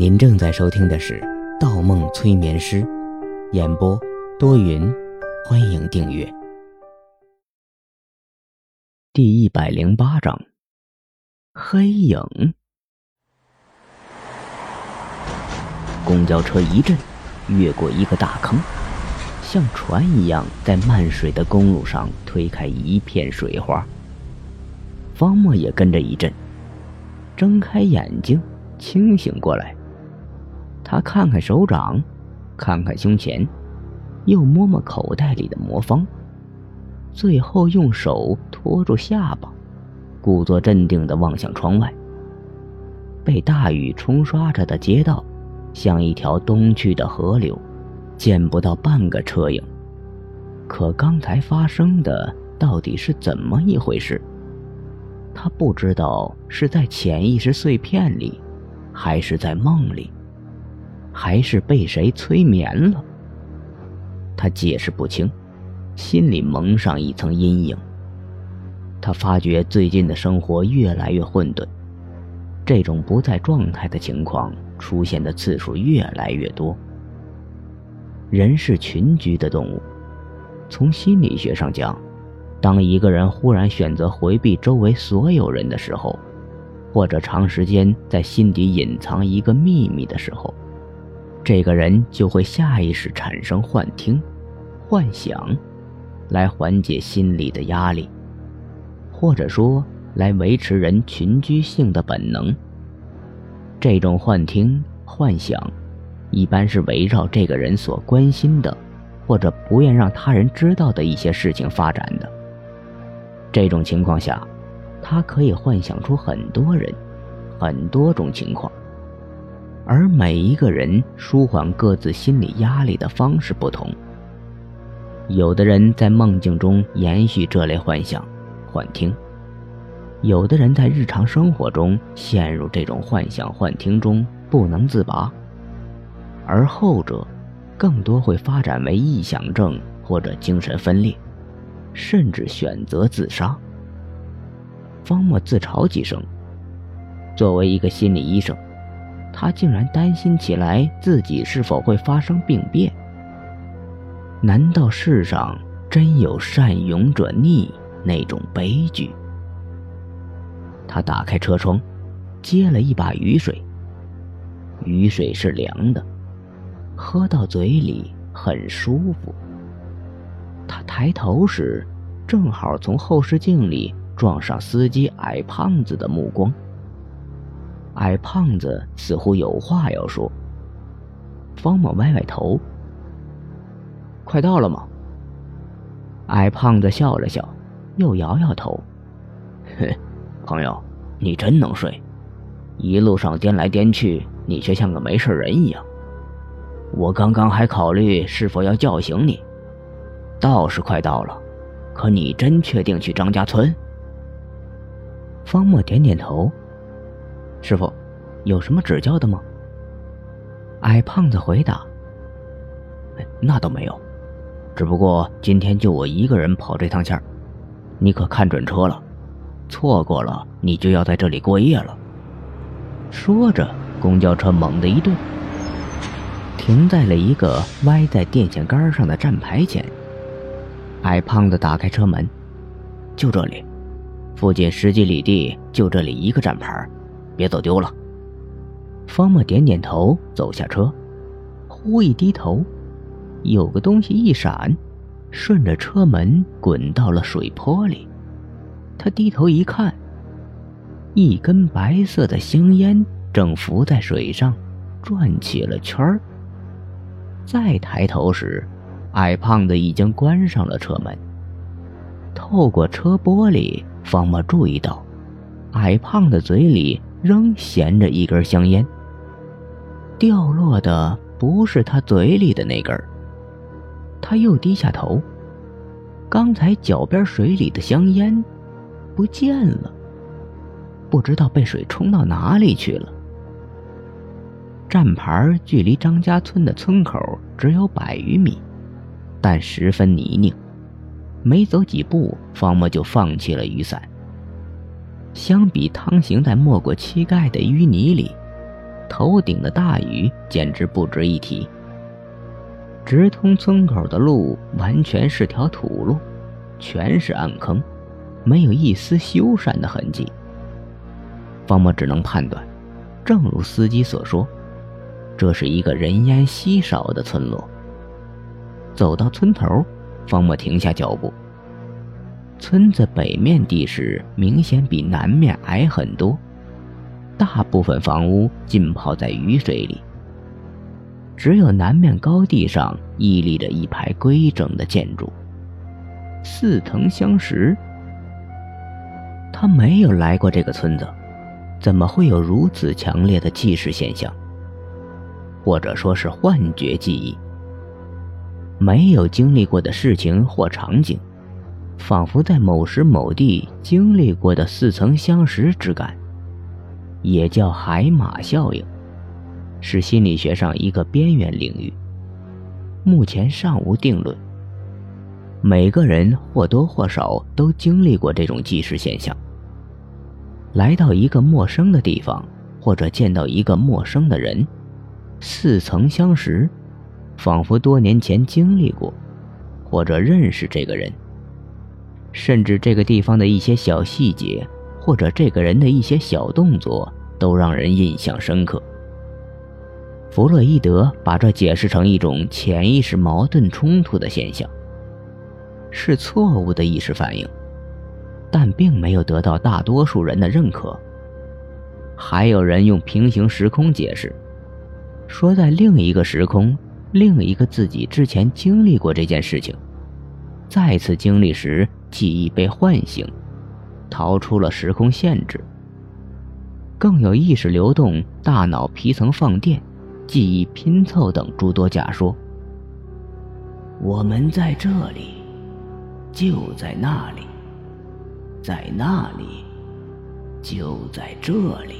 您正在收听的是《盗梦催眠师》，演播多云，欢迎订阅。第一百零八章，黑影。公交车一震，越过一个大坑，像船一样在漫水的公路上推开一片水花。方墨也跟着一震，睁开眼睛，清醒过来。他看看手掌，看看胸前，又摸摸口袋里的魔方，最后用手托住下巴，故作镇定地望向窗外。被大雨冲刷着的街道，像一条东去的河流，见不到半个车影。可刚才发生的到底是怎么一回事？他不知道是在潜意识碎片里，还是在梦里。还是被谁催眠了？他解释不清，心里蒙上一层阴影。他发觉最近的生活越来越混沌，这种不在状态的情况出现的次数越来越多。人是群居的动物，从心理学上讲，当一个人忽然选择回避周围所有人的时候，或者长时间在心底隐藏一个秘密的时候。这个人就会下意识产生幻听、幻想，来缓解心理的压力，或者说来维持人群居性的本能。这种幻听、幻想，一般是围绕这个人所关心的，或者不愿让他人知道的一些事情发展的。这种情况下，他可以幻想出很多人、很多种情况。而每一个人舒缓各自心理压力的方式不同。有的人在梦境中延续这类幻想、幻听；有的人在日常生活中陷入这种幻想、幻听中不能自拔。而后者，更多会发展为臆想症或者精神分裂，甚至选择自杀。方墨自嘲几声。作为一个心理医生。他竟然担心起来自己是否会发生病变？难道世上真有善勇者逆那种悲剧？他打开车窗，接了一把雨水。雨水是凉的，喝到嘴里很舒服。他抬头时，正好从后视镜里撞上司机矮胖子的目光。矮胖子似乎有话要说。方某歪歪头：“快到了吗？”矮胖子笑了笑，又摇摇头：“嘿，朋友，你真能睡，一路上颠来颠去，你却像个没事人一样。我刚刚还考虑是否要叫醒你。倒是快到了，可你真确定去张家村？”方墨点点头。师傅，有什么指教的吗？矮胖子回答：“那倒没有，只不过今天就我一个人跑这趟线，你可看准车了，错过了你就要在这里过夜了。”说着，公交车猛地一顿，停在了一个歪在电线杆上的站牌前。矮胖子打开车门：“就这里，附近十几里地就这里一个站牌。”别走丢了。方墨点点头，走下车，忽一低头，有个东西一闪，顺着车门滚到了水坡里。他低头一看，一根白色的香烟正浮在水上，转起了圈儿。再抬头时，矮胖子已经关上了车门。透过车玻璃，方墨注意到，矮胖子嘴里。仍衔着一根香烟，掉落的不是他嘴里的那根他又低下头，刚才脚边水里的香烟不见了，不知道被水冲到哪里去了。站牌距离张家村的村口只有百余米，但十分泥泞，没走几步，方墨就放弃了雨伞。相比趟行在没过膝盖的淤泥里，头顶的大雨简直不值一提。直通村口的路完全是条土路，全是暗坑，没有一丝修缮的痕迹。方默只能判断，正如司机所说，这是一个人烟稀少的村落。走到村头，方默停下脚步。村子北面地势明显比南面矮很多，大部分房屋浸泡在雨水里。只有南面高地上屹立着一排规整的建筑，似曾相识。他没有来过这个村子，怎么会有如此强烈的既视现象？或者说是幻觉记忆？没有经历过的事情或场景，仿佛在某时某地经历过的似曾相识之感，也叫海马效应。是心理学上一个边缘领域，目前尚无定论。每个人或多或少都经历过这种即时现象。来到一个陌生的地方，或者见到一个陌生的人，似曾相识，仿佛多年前经历过，或者认识这个人。甚至这个地方的一些小细节，或者这个人的一些小动作，都让人印象深刻。弗洛伊德把这解释成一种潜意识矛盾冲突的现象，是错误的意识反应，但并没有得到大多数人的认可。还有人用平行时空解释，说在另一个时空，另一个自己之前经历过这件事情，再次经历时记忆被唤醒，逃出了时空限制，更有意识流动，大脑皮层放电。记忆拼凑等诸多假说。我们在这里，就在那里，在那里，就在这里。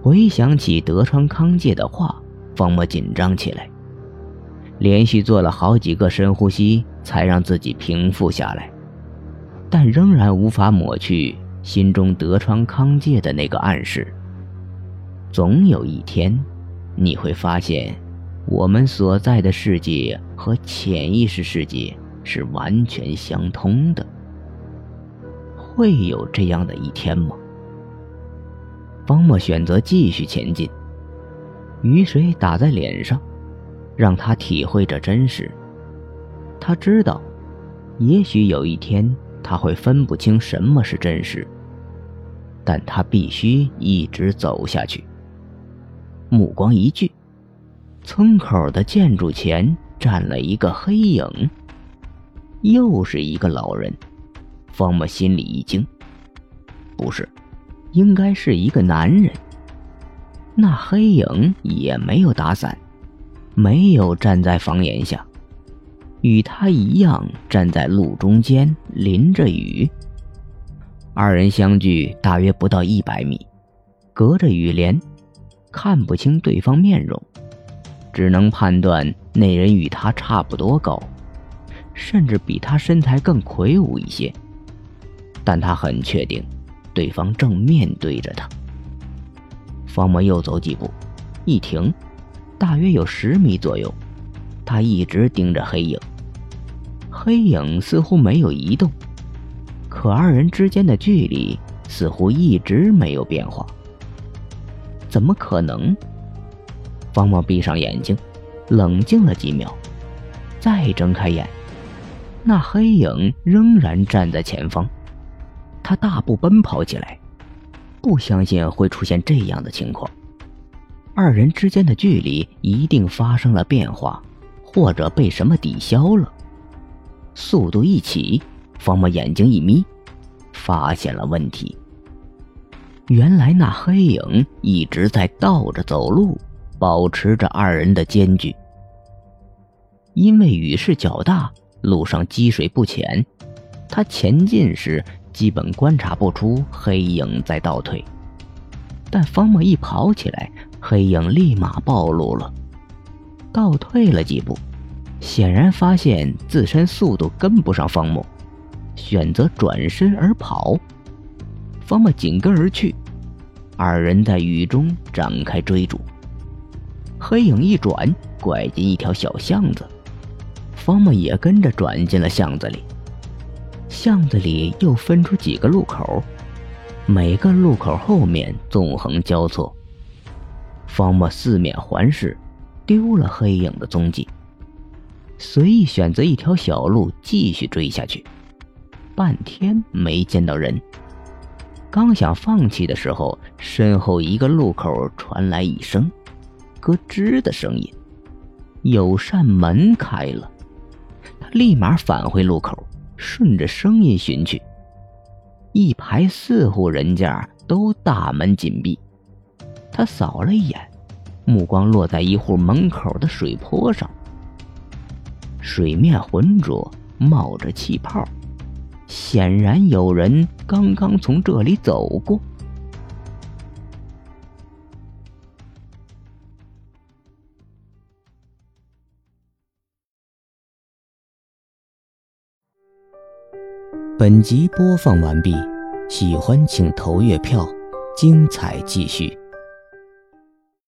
回想起德川康介的话，方墨紧张起来，连续做了好几个深呼吸，才让自己平复下来，但仍然无法抹去心中德川康介的那个暗示。总有一天。你会发现，我们所在的世界和潜意识世界是完全相通的。会有这样的一天吗？方墨选择继续前进。雨水打在脸上，让他体会着真实。他知道，也许有一天他会分不清什么是真实，但他必须一直走下去。目光一聚，村口的建筑前站了一个黑影，又是一个老人。方木心里一惊，不是，应该是一个男人。那黑影也没有打伞，没有站在房檐下，与他一样站在路中间，淋着雨。二人相距大约不到一百米，隔着雨帘。看不清对方面容，只能判断那人与他差不多高，甚至比他身材更魁梧一些。但他很确定，对方正面对着他。方墨又走几步，一停，大约有十米左右，他一直盯着黑影。黑影似乎没有移动，可二人之间的距离似乎一直没有变化。怎么可能？方茂闭上眼睛，冷静了几秒，再睁开眼，那黑影仍然站在前方。他大步奔跑起来，不相信会出现这样的情况。二人之间的距离一定发生了变化，或者被什么抵消了。速度一起，方墨眼睛一眯，发现了问题。原来那黑影一直在倒着走路，保持着二人的间距。因为雨势较大，路上积水不浅，他前进时基本观察不出黑影在倒退。但方墨一跑起来，黑影立马暴露了，倒退了几步，显然发现自身速度跟不上方木，选择转身而跑。方木紧跟而去。二人在雨中展开追逐。黑影一转，拐进一条小巷子，方木也跟着转进了巷子里。巷子里又分出几个路口，每个路口后面纵横交错。方木四面环视，丢了黑影的踪迹，随意选择一条小路继续追下去。半天没见到人，刚想放弃的时候，身后一个路口传来一声“咯吱”的声音，有扇门开了。他立马返回路口。顺着声音寻去，一排四户人家都大门紧闭。他扫了一眼，目光落在一户门口的水坡上，水面浑浊，冒着气泡，显然有人刚刚从这里走过。本集播放完毕，喜欢请投月票，精彩继续。